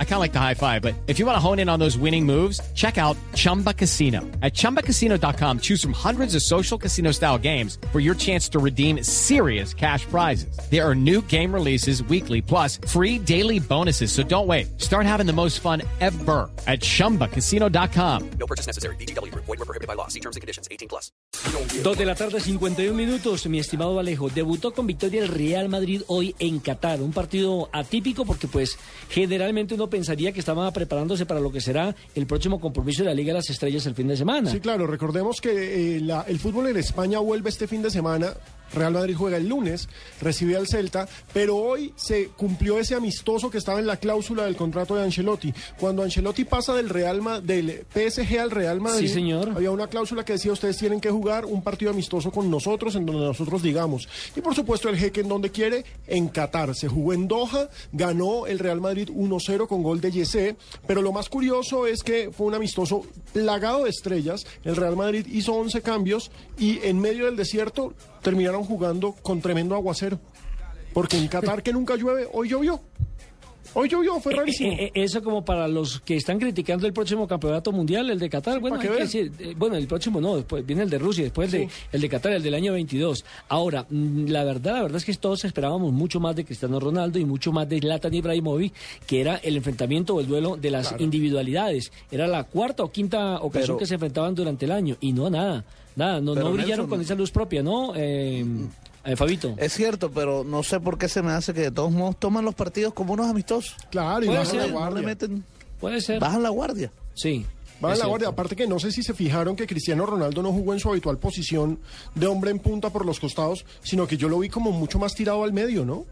I kind of like the high five, but if you want to hone in on those winning moves, check out Chumba Casino. At ChumbaCasino.com, choose from hundreds of social casino style games for your chance to redeem serious cash prizes. There are new game releases weekly, plus free daily bonuses. So don't wait. Start having the most fun ever at ChumbaCasino.com. No purchase necessary. BGW. Void were prohibited by law. See terms and conditions. 18 plus. Dos de la tarde, 51 minutos. Mi estimado Alejo, debutó con victoria el Real Madrid hoy en Qatar. Un partido atípico porque, pues, generalmente uno pensaría que estaba preparándose para lo que será el próximo compromiso de la Liga de las Estrellas el fin de semana. Sí, claro. Recordemos que eh, la- el fútbol en España vuelve este fin de semana. Real Madrid juega el lunes, recibe al Celta, pero hoy se cumplió ese amistoso que estaba en la cláusula del contrato de Ancelotti. Cuando Ancelotti pasa del Real Ma- del PSG al Real Madrid, Sí, señor. había una cláusula que decía ustedes tienen que jugar un partido amistoso con nosotros en donde nosotros digamos. Y por supuesto el jeque en donde quiere, en Qatar. Se jugó en Doha, ganó el Real Madrid 1-0 con gol de Yesé, pero lo más curioso es que fue un amistoso plagado de estrellas. El Real Madrid hizo 11 cambios y en medio del desierto terminaron jugando con tremendo aguacero. Porque en Qatar que nunca llueve, hoy llovió. Hoy llovió, fue rarísimo. Eh, eh, eso como para los que están criticando el próximo campeonato mundial, el de Qatar. bueno, eh, bueno, el próximo no, después viene el de Rusia, después el de, el de Qatar, el del año 22. Ahora, mm, la verdad, la verdad es que todos esperábamos mucho más de Cristiano Ronaldo y mucho más de Zlatan Ibrahimovic, que era el enfrentamiento o el duelo de las individualidades. Era la cuarta o quinta ocasión Pero- que se enfrentaban durante el año y no nada, nada, no, no brillaron Nelson, con esa luz propia, ¿no? Eh, eh, Fabito. Es cierto, pero no sé por qué se me hace que de todos modos toman los partidos como unos amistosos. Claro, y bajan ser, la guardia. meten, Puede ser. bajan la guardia. Sí. En la cierto. guardia. Aparte que no sé si se fijaron que Cristiano Ronaldo no jugó en su habitual posición de hombre en punta por los costados, sino que yo lo vi como mucho más tirado al medio, ¿no?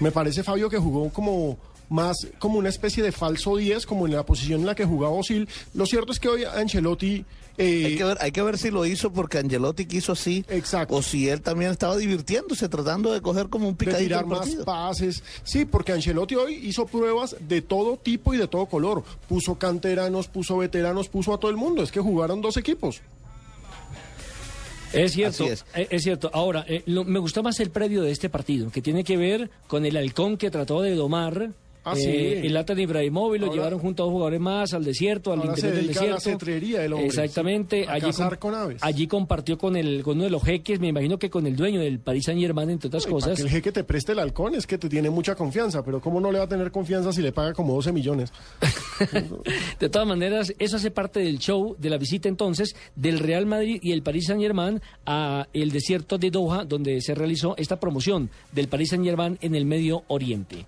Me parece, Fabio, que jugó como más como una especie de falso 10, como en la posición en la que jugaba Osil. Lo cierto es que hoy Ancelotti... eh, Hay que, ver, hay que ver si lo hizo porque Angelotti quiso así. Exacto. O si él también estaba divirtiéndose, tratando de coger como un de picadito tirar el más pases. Sí, porque Ancelotti hoy hizo pruebas de todo tipo y de todo color. Puso canteranos, puso veteranos, puso a todo el mundo. Es que jugaron dos equipos. Es cierto, Así es. eh, es cierto. Ahora, eh, lo- me gustó más el previo de este partido, que tiene que ver con el halcón que trató de domar. Ah, eh, sí. el Latan Ibrahimovic lo llevaron junto a dos jugadores más al desierto, al Ahora se interior del dedica a la desierto. el hombre, Exactamente. a allí, cazar con aves. allí compartió con, el, con uno de los jeques, me imagino que con el dueño del Paris Saint Germain, entre otras para cosas. que el jeque te preste el halcón es que te tiene mucha confianza, pero ¿cómo no le va a tener confianza si le paga como 12 millones? De todas maneras, eso hace parte del show, de la visita entonces del Real Madrid y el Paris Saint Germain a el desierto de Doha, donde se realizó esta promoción del Paris Saint Germain en el Medio Oriente.